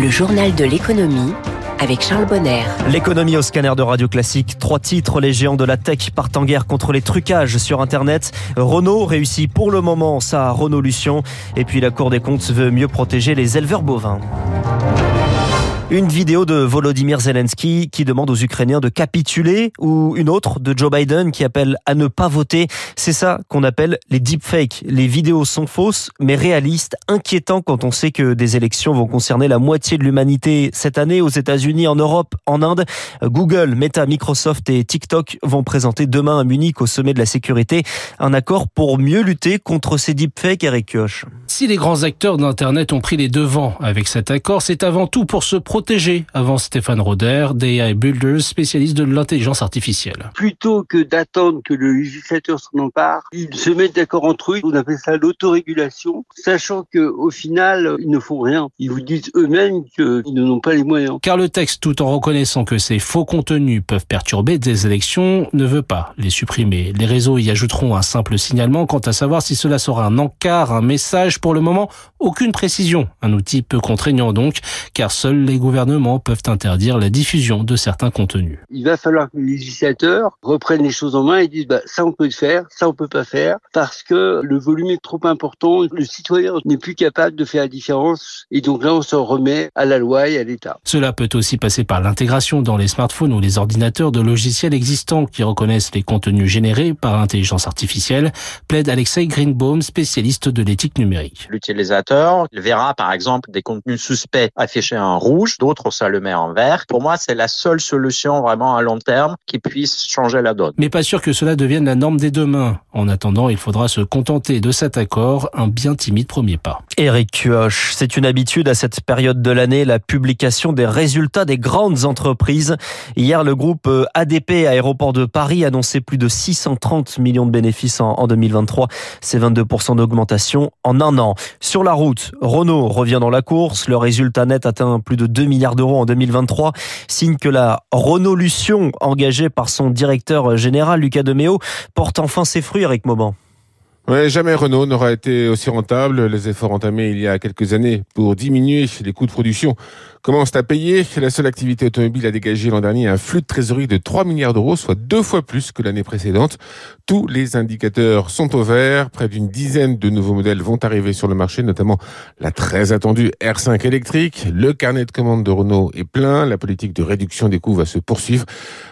Le journal de l'économie avec Charles Bonner. L'économie au scanner de Radio Classique. Trois titres, les géants de la tech partent en guerre contre les trucages sur Internet. Renault réussit pour le moment sa Renault-Lution. Et puis la Cour des comptes veut mieux protéger les éleveurs bovins. Une vidéo de Volodymyr Zelensky qui demande aux Ukrainiens de capituler ou une autre de Joe Biden qui appelle à ne pas voter. C'est ça qu'on appelle les deepfakes. Les vidéos sont fausses mais réalistes, inquiétant quand on sait que des élections vont concerner la moitié de l'humanité cette année aux États-Unis, en Europe, en Inde. Google, Meta, Microsoft et TikTok vont présenter demain à Munich au sommet de la sécurité un accord pour mieux lutter contre ces deepfakes, Eric Kioch. Si les grands acteurs d'Internet ont pris les devants avec cet accord, c'est avant tout pour se protéger, avant Stéphane Roder, d'AI Builders, spécialiste de l'intelligence artificielle. Plutôt que d'attendre que le législateur s'en empare, ils se mettent d'accord entre eux, on appelle ça l'autorégulation, sachant que au final, ils ne font rien. Ils vous disent eux-mêmes qu'ils n'en ont pas les moyens. Car le texte, tout en reconnaissant que ces faux contenus peuvent perturber des élections, ne veut pas les supprimer. Les réseaux y ajouteront un simple signalement quant à savoir si cela sera un encart, un message. Pour le moment, aucune précision. Un outil peu contraignant donc, car seuls les gouvernements peuvent interdire la diffusion de certains contenus. Il va falloir que les législateurs reprennent les choses en main et disent bah, ça on peut le faire, ça on peut pas faire, parce que le volume est trop important, le citoyen n'est plus capable de faire la différence, et donc là on s'en remet à la loi et à l'État. Cela peut aussi passer par l'intégration dans les smartphones ou les ordinateurs de logiciels existants qui reconnaissent les contenus générés par l'intelligence artificielle, plaide Alexei Greenbaum, spécialiste de l'éthique numérique. L'utilisateur verra par exemple des contenus suspects affichés en rouge, d'autres ça le met en vert. Pour moi, c'est la seule solution vraiment à long terme qui puisse changer la donne. Mais pas sûr que cela devienne la norme des demain. En attendant, il faudra se contenter de cet accord, un bien timide premier pas. Eric Cuoche, c'est une habitude à cette période de l'année, la publication des résultats des grandes entreprises. Hier, le groupe euh, ADP Aéroport de Paris annonçait plus de 630 millions de bénéfices en 2023. C'est 22% d'augmentation en un an. Sur la route, Renault revient dans la course. Le résultat net atteint plus de 2 milliards d'euros en 2023. Signe que la Renault-Lution, engagée par son directeur général Lucas Demeo, porte enfin ses fruits, Eric Mauban. Jamais Renault n'aura été aussi rentable. Les efforts entamés il y a quelques années pour diminuer les coûts de production commencent à payer. La seule activité automobile a dégagé l'an dernier un flux de trésorerie de 3 milliards d'euros, soit deux fois plus que l'année précédente. Tous les indicateurs sont au vert. Près d'une dizaine de nouveaux modèles vont arriver sur le marché, notamment la très attendue R5 électrique. Le carnet de commandes de Renault est plein. La politique de réduction des coûts va se poursuivre.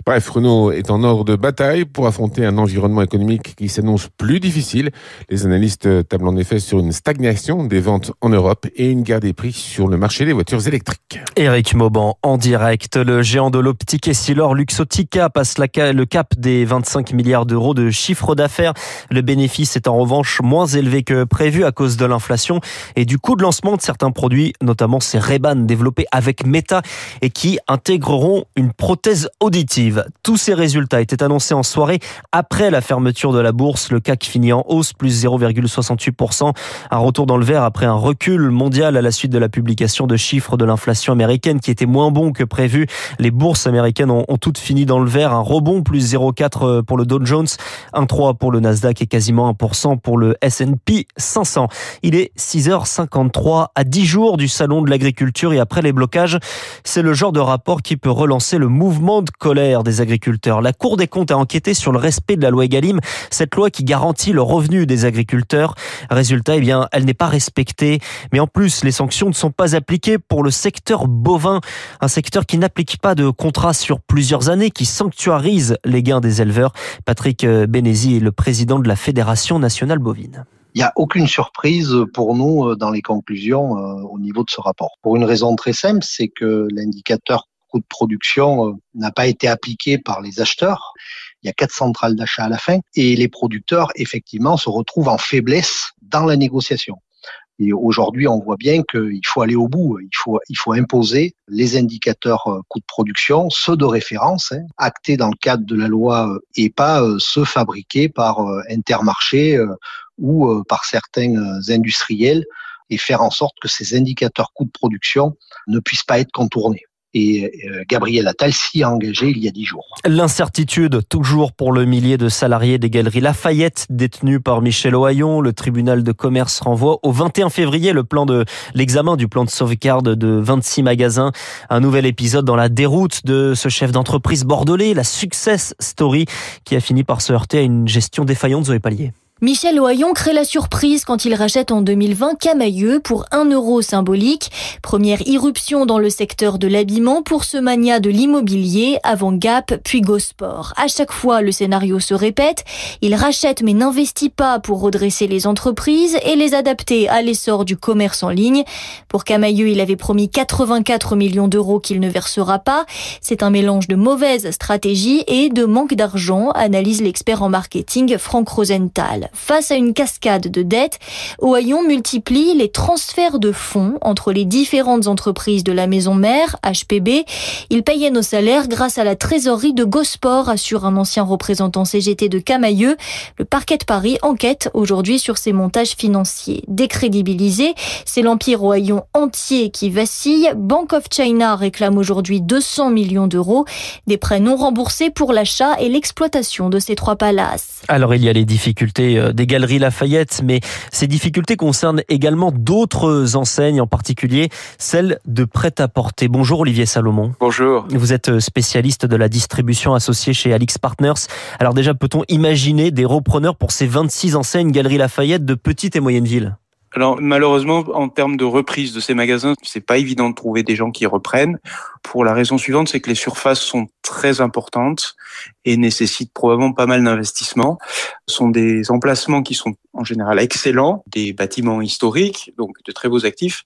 Bref, Renault est en ordre de bataille pour affronter un environnement économique qui s'annonce plus difficile. Les analystes tablent en effet sur une stagnation des ventes en Europe et une guerre des prix sur le marché des voitures électriques. Eric Mauban en direct. Le géant de l'optique Essilor Luxotica passe le cap des 25 milliards d'euros de chiffre d'affaires. Le bénéfice est en revanche moins élevé que prévu à cause de l'inflation et du coût de lancement de certains produits, notamment ces Ray-Ban développés avec Meta et qui intégreront une prothèse auditive. Tous ces résultats étaient annoncés en soirée après la fermeture de la bourse. Le CAC finit en hausse, plus 0,68%. Un retour dans le vert après un recul mondial à la suite de la publication de chiffres de l'inflation américaine qui était moins bon que prévu. Les bourses américaines ont, toutes fini dans le vert. Un rebond plus 0,4 pour le Dow Jones, 1,3 pour le Nasdaq et quasiment 1% pour le S&P 500. Il est 6h53 à 10 jours du salon de l'agriculture et après les blocages, c'est le genre de rapport qui peut relancer le mouvement de colère des agriculteurs. La Cour des comptes a enquêté sur le respect de la loi Egalim, cette loi qui garantit le revenu des agriculteurs. Résultat, eh bien, elle n'est pas respectée. Mais en plus, les sanctions ne sont pas appliquées pour le secteur bovin, un secteur qui n'applique pas de contrat sur plusieurs années, qui sanctuarise les gains des éleveurs. Patrick Bénézy est le président de la Fédération nationale bovine. Il n'y a aucune surprise pour nous euh, dans les conclusions euh, au niveau de ce rapport. Pour une raison très simple, c'est que l'indicateur coût de production euh, n'a pas été appliqué par les acheteurs. Il y a quatre centrales d'achat à la fin et les producteurs, effectivement, se retrouvent en faiblesse dans la négociation. Et aujourd'hui, on voit bien qu'il faut aller au bout. Il faut, il faut imposer les indicateurs euh, coûts de production, ceux de référence, hein, actés dans le cadre de la loi euh, et pas euh, ceux fabriqués par Intermarché ou par certains industriels et faire en sorte que ces indicateurs coûts de production ne puissent pas être contournés. Et Gabriel Attal s'y a engagé il y a dix jours. L'incertitude toujours pour le millier de salariés des galeries Lafayette détenus par Michel Ohaillon. Le tribunal de commerce renvoie au 21 février le plan de l'examen du plan de sauvegarde de 26 magasins. Un nouvel épisode dans la déroute de ce chef d'entreprise bordelais, la success story qui a fini par se heurter à une gestion défaillante Zoé Pallier. Michel Ohaillon crée la surprise quand il rachète en 2020 Camailleux pour un euro symbolique. Première irruption dans le secteur de l'habillement pour ce mania de l'immobilier avant Gap puis Gosport. À chaque fois, le scénario se répète. Il rachète mais n'investit pas pour redresser les entreprises et les adapter à l'essor du commerce en ligne. Pour Camailleux, il avait promis 84 millions d'euros qu'il ne versera pas. C'est un mélange de mauvaise stratégie et de manque d'argent, analyse l'expert en marketing Franck Rosenthal. Face à une cascade de dettes, Ohaillon multiplie les transferts de fonds entre les différentes entreprises de la maison mère, HPB. Il payait nos salaires grâce à la trésorerie de Gosport, assure un ancien représentant CGT de Camailleux. Le parquet de Paris enquête aujourd'hui sur ces montages financiers. Décrédibilisé, c'est l'empire Ohaillon entier qui vacille. Bank of China réclame aujourd'hui 200 millions d'euros, des prêts non remboursés pour l'achat et l'exploitation de ces trois palaces. Alors il y a les difficultés euh, des galeries Lafayette, mais ces difficultés concernent également d'autres enseignes, en particulier celles de prêt-à-porter. Bonjour Olivier Salomon. Bonjour. Vous êtes spécialiste de la distribution associée chez Alix Partners. Alors déjà, peut-on imaginer des repreneurs pour ces 26 enseignes Galeries Lafayette de petites et moyennes villes? Alors malheureusement, en termes de reprise de ces magasins, c'est pas évident de trouver des gens qui reprennent. Pour la raison suivante, c'est que les surfaces sont très importantes et nécessitent probablement pas mal d'investissement. Ce sont des emplacements qui sont en général excellents, des bâtiments historiques, donc de très beaux actifs,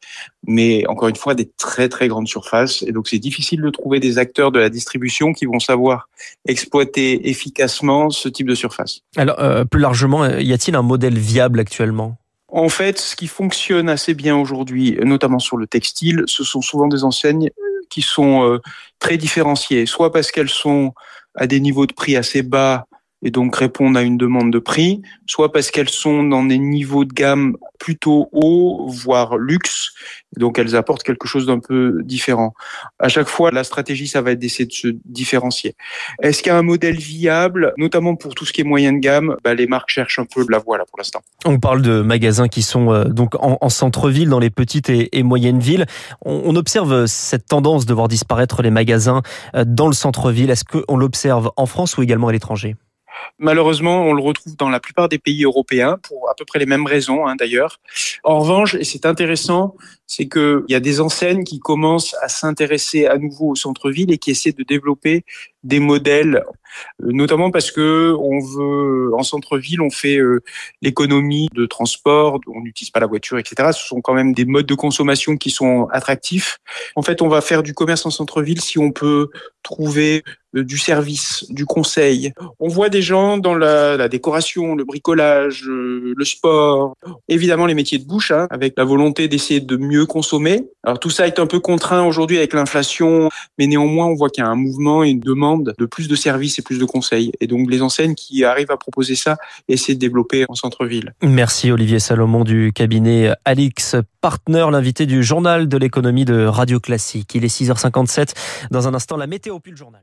mais encore une fois des très très grandes surfaces. Et donc c'est difficile de trouver des acteurs de la distribution qui vont savoir exploiter efficacement ce type de surface. Alors euh, plus largement, y a-t-il un modèle viable actuellement? En fait, ce qui fonctionne assez bien aujourd'hui, notamment sur le textile, ce sont souvent des enseignes qui sont euh, très différenciées, soit parce qu'elles sont à des niveaux de prix assez bas et donc répondent à une demande de prix, soit parce qu'elles sont dans des niveaux de gamme plutôt hauts, voire luxe, donc elles apportent quelque chose d'un peu différent. À chaque fois, la stratégie, ça va être d'essayer de se différencier. Est-ce qu'il y a un modèle viable, notamment pour tout ce qui est moyenne gamme bah, Les marques cherchent un peu la voie là pour l'instant. On parle de magasins qui sont euh, donc en, centre-ville, dans les petites et, moyennes villes. On, on, observe cette tendance de voir disparaître les magasins euh, dans le centre-ville. Est-ce qu'on l'observe en France ou également à l'étranger? Malheureusement, on le retrouve dans la plupart des pays européens pour à peu près les mêmes raisons hein, d'ailleurs. En revanche, et c'est intéressant, c'est qu'il y a des enseignes qui commencent à s'intéresser à nouveau au centre-ville et qui essaient de développer des modèles, euh, notamment parce que on veut en centre-ville, on fait euh, l'économie de transport, on n'utilise pas la voiture, etc. Ce sont quand même des modes de consommation qui sont attractifs. En fait, on va faire du commerce en centre-ville si on peut trouver du service, du conseil. On voit des gens dans la, la décoration, le bricolage, le sport, évidemment les métiers de bouche, hein, avec la volonté d'essayer de mieux consommer. Alors tout ça est un peu contraint aujourd'hui avec l'inflation, mais néanmoins on voit qu'il y a un mouvement et une demande de plus de services et plus de conseils. Et donc les enseignes qui arrivent à proposer ça essaient de développer en centre-ville. Merci Olivier Salomon du cabinet Alix Partner, l'invité du journal de l'économie de Radio Classique. Il est 6h57. Dans un instant, la météo puis le journal.